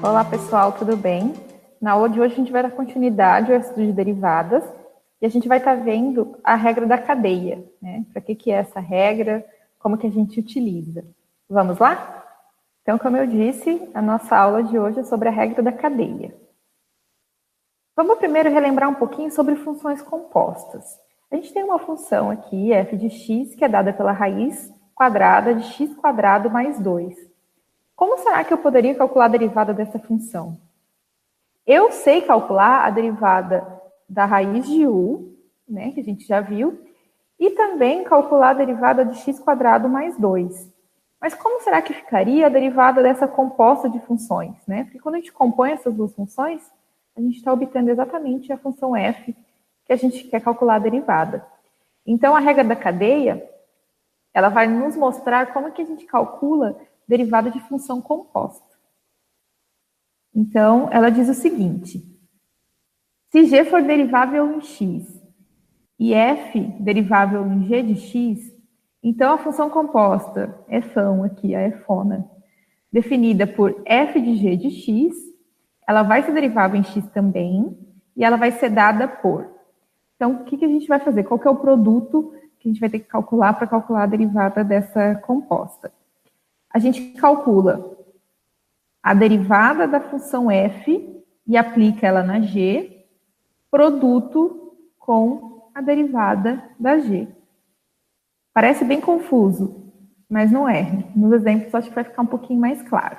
Olá, pessoal, tudo bem? Na aula de hoje a gente vai dar continuidade ao estudo de derivadas e a gente vai estar vendo a regra da cadeia, né? Para que, que é essa regra, como que a gente utiliza. Vamos lá? Então, como eu disse, a nossa aula de hoje é sobre a regra da cadeia. Vamos primeiro relembrar um pouquinho sobre funções compostas. A gente tem uma função aqui, f de x, que é dada pela raiz quadrada de x quadrado mais 2. Como será que eu poderia calcular a derivada dessa função? Eu sei calcular a derivada da raiz de u, né, que a gente já viu, e também calcular a derivada de x quadrado mais 2. Mas como será que ficaria a derivada dessa composta de funções? Né? Porque quando a gente compõe essas duas funções, a gente está obtendo exatamente a função f que a gente quer calcular a derivada. Então, a regra da cadeia, ela vai nos mostrar como que a gente calcula derivada de função composta. Então, ela diz o seguinte: se g for derivável em x e f derivável em g de x, então a função composta fão aqui, a fona, definida por f de g de x, ela vai ser derivável em x também, e ela vai ser dada por. Então, o que, que a gente vai fazer? Qual é o produto que a gente vai ter que calcular para calcular a derivada dessa composta? A gente calcula a derivada da função f e aplica ela na g, produto com a derivada da g. Parece bem confuso, mas não é. Nos exemplos acho que vai ficar um pouquinho mais claro.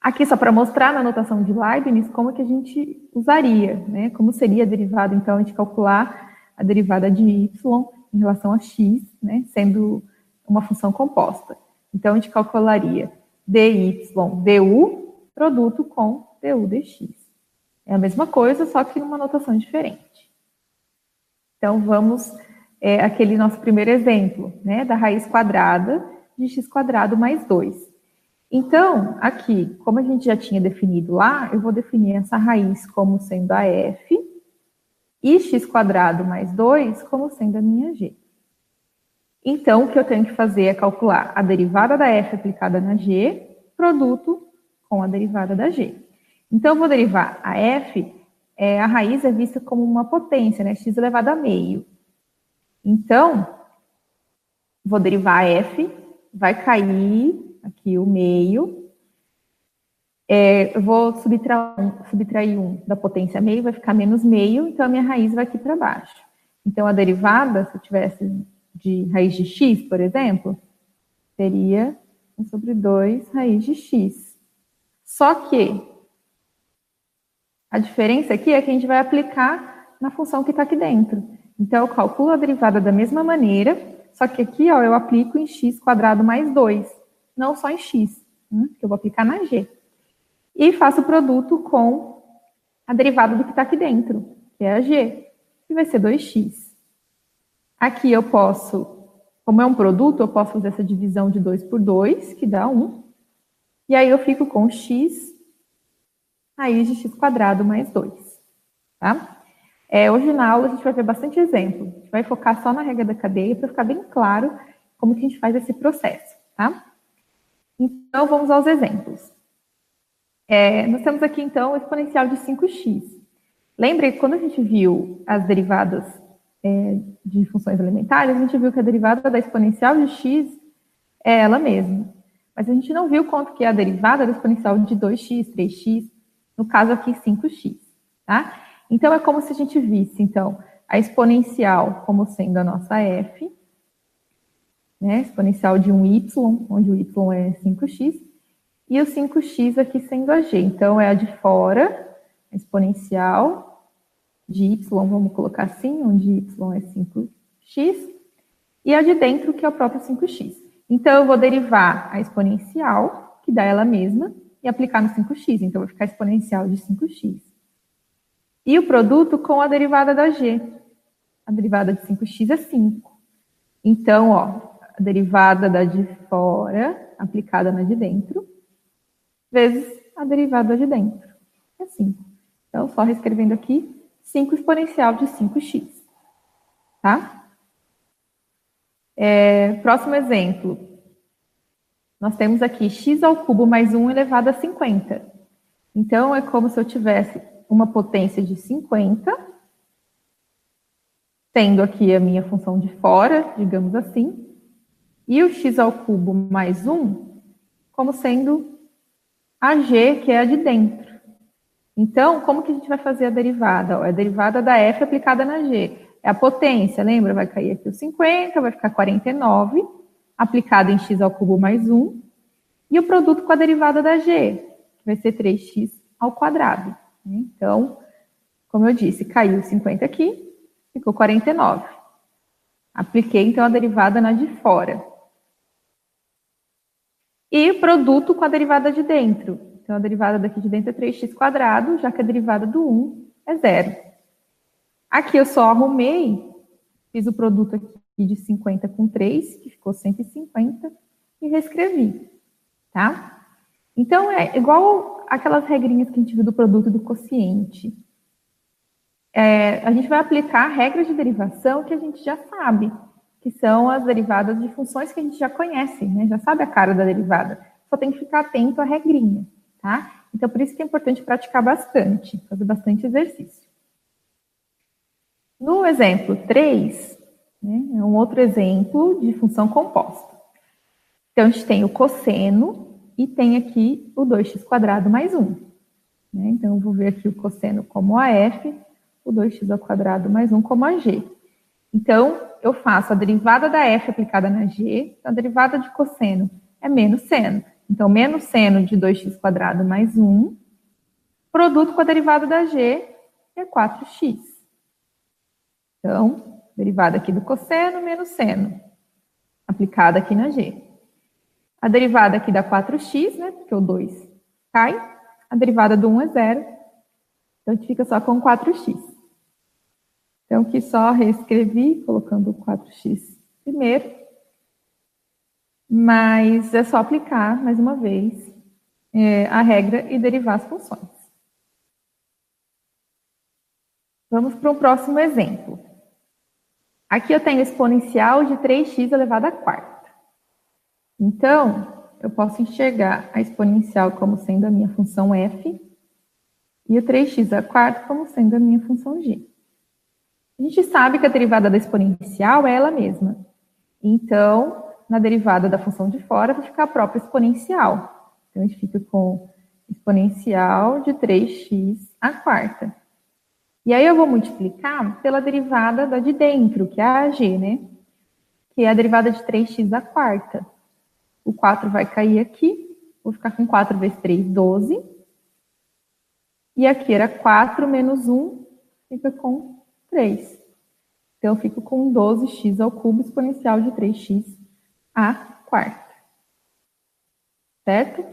Aqui só para mostrar na notação de Leibniz como que a gente usaria, né? Como seria a derivada, então, a gente calcular a derivada de y em relação a x, né? Sendo uma função composta. Então, a gente calcularia dy du, produto com du dx. É a mesma coisa, só que numa notação diferente. Então, vamos é, aquele nosso primeiro exemplo, né, da raiz quadrada de x quadrado mais 2. Então, aqui, como a gente já tinha definido lá, eu vou definir essa raiz como sendo a f e x quadrado mais 2 como sendo a minha g. Então, o que eu tenho que fazer é calcular a derivada da f aplicada na g, produto com a derivada da g. Então, eu vou derivar a f, é, a raiz é vista como uma potência, né? x elevado a meio. Então, vou derivar a f, vai cair aqui o meio, é, eu vou subtrair, subtrair 1 da potência meio, vai ficar menos meio, então a minha raiz vai aqui para baixo. Então, a derivada, se eu tivesse de raiz de x, por exemplo, seria 1 sobre 2 raiz de x. Só que a diferença aqui é que a gente vai aplicar na função que está aqui dentro. Então, eu calculo a derivada da mesma maneira, só que aqui ó, eu aplico em x quadrado mais 2, não só em x, hum, que eu vou aplicar na g. E faço o produto com a derivada do que está aqui dentro, que é a g, que vai ser 2x. Aqui eu posso, como é um produto, eu posso fazer essa divisão de 2 por 2, que dá 1. E aí eu fico com x raiz de x quadrado mais 2. Tá? É, hoje na aula a gente vai ver bastante exemplo. A gente vai focar só na regra da cadeia para ficar bem claro como que a gente faz esse processo. Tá? Então, vamos aos exemplos. É, nós temos aqui, então, o exponencial de 5x. Lembre que quando a gente viu as derivadas é, de funções elementares, a gente viu que a derivada da exponencial de x é ela mesma. Mas a gente não viu quanto que é a derivada da exponencial de 2x, 3x, no caso aqui 5x, tá? Então, é como se a gente visse, então, a exponencial como sendo a nossa f, né, exponencial de um y, onde o y é 5x, e o 5x aqui sendo a g. Então, é a de fora, a exponencial, de y, vamos colocar assim, onde y é 5x, e a de dentro, que é o próprio 5x. Então, eu vou derivar a exponencial, que dá ela mesma, e aplicar no 5x. Então, vai ficar exponencial de 5x. E o produto com a derivada da g. A derivada de 5x é 5. Então, ó, a derivada da de fora, aplicada na de dentro, vezes a derivada de dentro. É 5. Então, só reescrevendo aqui, 5 exponencial de 5x. Tá? É, próximo exemplo. nós temos aqui x ao cubo mais 1 elevado a 50. Então, é como se eu tivesse uma potência de 50, tendo aqui a minha função de fora, digamos assim, e o x ao cubo mais 1 como sendo a g, que é a de dentro. Então, como que a gente vai fazer a derivada? é a derivada da f aplicada na g. É a potência, lembra? Vai cair aqui o 50, vai ficar 49, aplicado em x ao cubo mais 1, e o produto com a derivada da g, que vai ser 3x ao quadrado. Então, como eu disse, caiu 50 aqui, ficou 49. Apliquei, então, a derivada na de fora. E produto com a derivada de dentro. Então, a derivada daqui de dentro é 3x quadrado, já que a derivada do 1 é zero. Aqui eu só arrumei, fiz o produto aqui de 50 com 3, que ficou 150, e reescrevi, tá? Então, é igual aquelas regrinhas que a gente viu do produto do quociente. É, a gente vai aplicar regras de derivação que a gente já sabe, que são as derivadas de funções que a gente já conhece, né? Já sabe a cara da derivada. Só tem que ficar atento à regrinha, tá? Então, por isso que é importante praticar bastante, fazer bastante exercício. No exemplo 3, né, é um outro exemplo de função composta. Então, a gente tem o cosseno e tem aqui o 2x quadrado mais 1. Né? Então, eu vou ver aqui o cosseno como AF, o 2x ao quadrado mais 1 como AG. Então, eu faço a derivada da f aplicada na g, então a derivada de cosseno é menos seno. Então, menos seno de 2x quadrado mais 1, produto com a derivada da g, é 4x. Então, derivada aqui do cosseno menos seno, aplicada aqui na g. A derivada aqui dá 4x, né, porque o 2 cai. A derivada do 1 é zero. Então, a gente fica só com 4x. Então, que só reescrevi, colocando o 4x primeiro. Mas é só aplicar, mais uma vez, é, a regra e derivar as funções. Vamos para o próximo exemplo. Aqui eu tenho exponencial de 3x elevado à quarta. Então, eu posso enxergar a exponencial como sendo a minha função f e o 3x à quarta como sendo a minha função g. A gente sabe que a derivada da exponencial é ela mesma. Então, na derivada da função de fora, vai ficar a própria exponencial. Então, a gente fica com exponencial de 3x à quarta. E aí eu vou multiplicar pela derivada da de dentro, que é a g, né? Que é a derivada de 3x à quarta. O 4 vai cair aqui, vou ficar com 4 vezes 3, 12. E aqui era 4 menos 1, fica com 3. Então, eu fico com 12x ao cubo exponencial de 3x à quarta. Certo?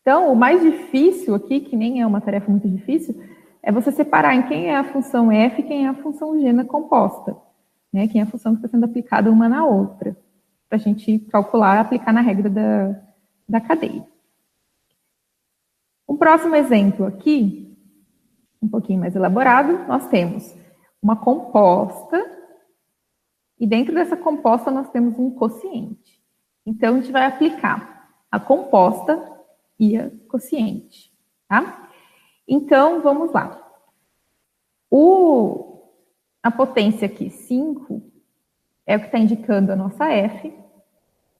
Então, o mais difícil aqui, que nem é uma tarefa muito difícil, é você separar em quem é a função f e quem é a função g na composta. Né? Quem é a função que está sendo aplicada uma na outra. Para a gente calcular, aplicar na regra da, da cadeia. Um próximo exemplo aqui um pouquinho mais elaborado, nós temos uma composta, e dentro dessa composta nós temos um quociente. Então, a gente vai aplicar a composta e a quociente, tá? Então, vamos lá. O, a potência aqui, 5, é o que está indicando a nossa F.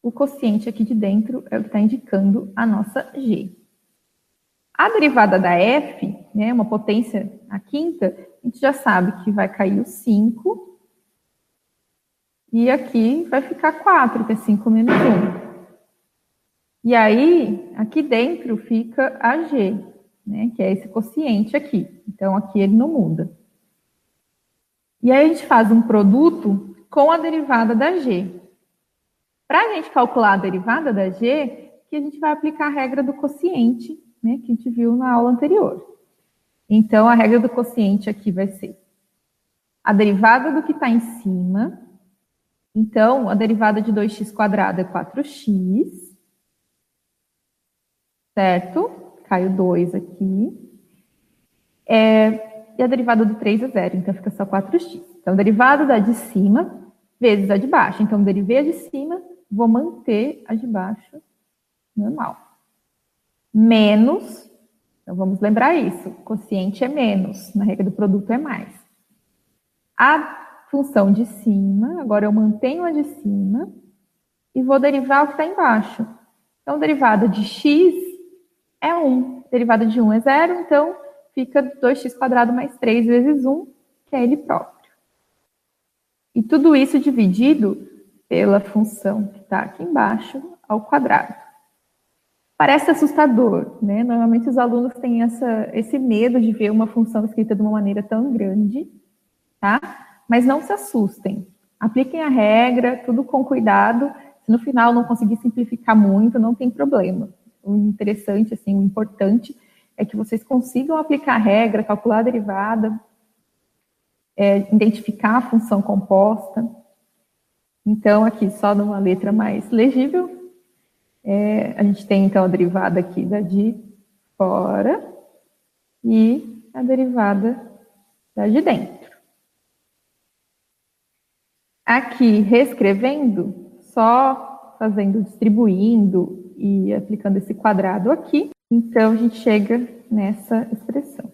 O quociente aqui de dentro é o que está indicando a nossa G. A derivada da F, né, uma potência a quinta, a gente já sabe que vai cair o 5. E aqui vai ficar 4, que é 5 menos 1. E aí, aqui dentro fica a G, né, que é esse quociente aqui. Então, aqui ele não muda. E aí, a gente faz um produto com a derivada da G. Para a gente calcular a derivada da G, que a gente vai aplicar a regra do quociente né, que a gente viu na aula anterior. Então, a regra do quociente aqui vai ser a derivada do que está em cima. Então, a derivada de 2x quadrado é 4x. Certo? Cai o 2 aqui. É, e a derivada do 3 é zero, então fica só 4x. Então, derivada da de cima vezes a de baixo. Então, derivei a de cima vou manter a de baixo normal. Menos, então vamos lembrar isso, quociente é menos, na regra do produto é mais. A função de cima, agora eu mantenho a de cima e vou derivar o que está embaixo. Então, derivada de x é 1, derivada de 1 é 0, então fica 2x quadrado mais 3 vezes 1, que é ele próprio. E tudo isso dividido pela função que está aqui embaixo ao quadrado. Parece assustador, né? Normalmente os alunos têm essa, esse medo de ver uma função escrita de uma maneira tão grande, tá? Mas não se assustem. Apliquem a regra, tudo com cuidado. Se no final não conseguir simplificar muito, não tem problema. O interessante, assim, o importante é que vocês consigam aplicar a regra, calcular a derivada, é, identificar a função composta. Então, aqui, só numa letra mais legível, é, a gente tem, então, a derivada aqui da de fora e a derivada da de dentro. Aqui, reescrevendo, só fazendo, distribuindo e aplicando esse quadrado aqui, então a gente chega nessa expressão.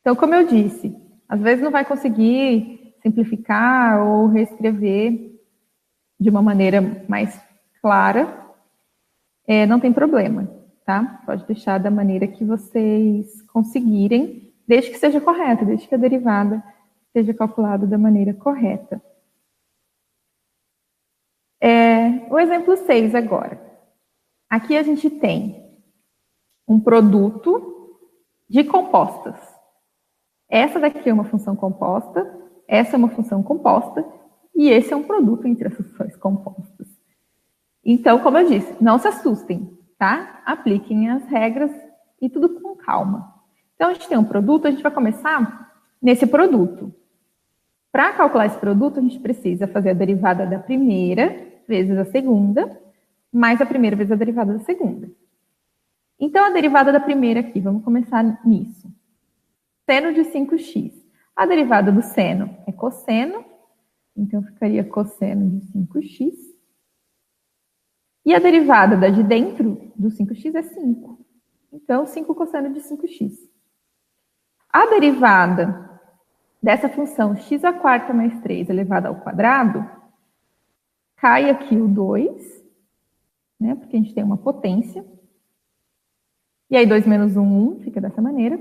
Então, como eu disse, às vezes não vai conseguir simplificar ou reescrever de uma maneira mais clara, é, não tem problema, tá? Pode deixar da maneira que vocês conseguirem, desde que seja correta, desde que a derivada seja calculada da maneira correta. É, o exemplo 6 agora. Aqui a gente tem um produto de compostas. Essa daqui é uma função composta, essa é uma função composta, e esse é um produto entre as funções compostas. Então, como eu disse, não se assustem, tá? Apliquem as regras e tudo com calma. Então, a gente tem um produto, a gente vai começar nesse produto. Para calcular esse produto, a gente precisa fazer a derivada da primeira vezes a segunda, mais a primeira vezes a derivada da segunda. Então, a derivada da primeira aqui, vamos começar nisso. Seno de 5x. A derivada do seno é cosseno, então, ficaria cosseno de 5x. E a derivada da de dentro do 5x é 5. Então, 5 cosseno de 5x. A derivada dessa função x a quarta mais 3 elevado ao quadrado, cai aqui o 2, né, porque a gente tem uma potência. E aí, 2 menos 1, 1, fica dessa maneira.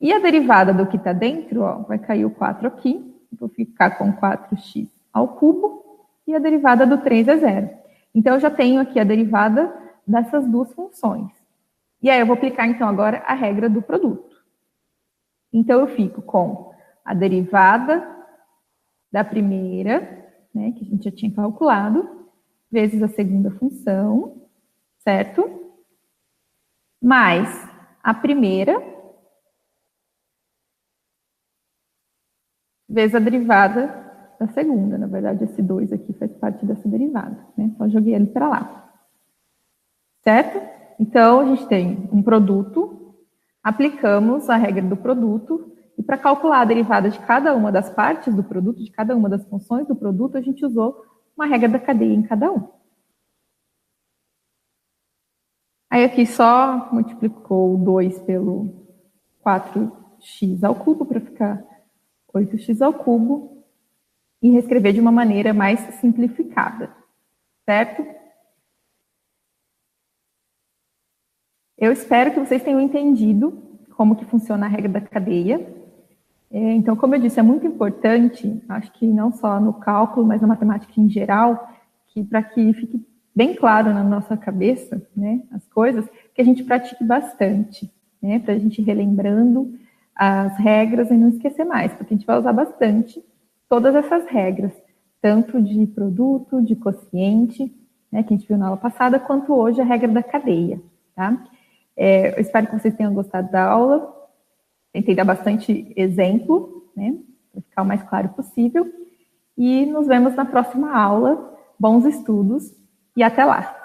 E a derivada do que está dentro, ó, vai cair o 4 aqui, vou ficar com 4x ao cubo, e a derivada do 3 é zero. Então, eu já tenho aqui a derivada dessas duas funções. E aí, eu vou aplicar, então, agora a regra do produto. Então, eu fico com a derivada da primeira, né, que a gente já tinha calculado, vezes a segunda função, certo? Mais a primeira vezes a derivada da segunda. Na verdade, esse 2 aqui faz parte dessa derivada, né? Só joguei ele para lá. Certo? Então, a gente tem um produto, aplicamos a regra do produto, para calcular a derivada de cada uma das partes do produto, de cada uma das funções do produto, a gente usou uma regra da cadeia em cada um. Aí aqui só multiplicou o 2 pelo 4x ao cubo para ficar 8x ao cubo e reescrever de uma maneira mais simplificada, certo? Eu espero que vocês tenham entendido como que funciona a regra da cadeia. É, então, como eu disse, é muito importante, acho que não só no cálculo, mas na matemática em geral, que para que fique bem claro na nossa cabeça, né, as coisas, que a gente pratique bastante, né, para a gente ir relembrando as regras e não esquecer mais, porque a gente vai usar bastante todas essas regras, tanto de produto, de quociente, né, que a gente viu na aula passada, quanto hoje a regra da cadeia, tá? É, eu espero que vocês tenham gostado da aula, tentei dar bastante exemplo, né, para ficar o mais claro possível, e nos vemos na próxima aula. Bons estudos e até lá!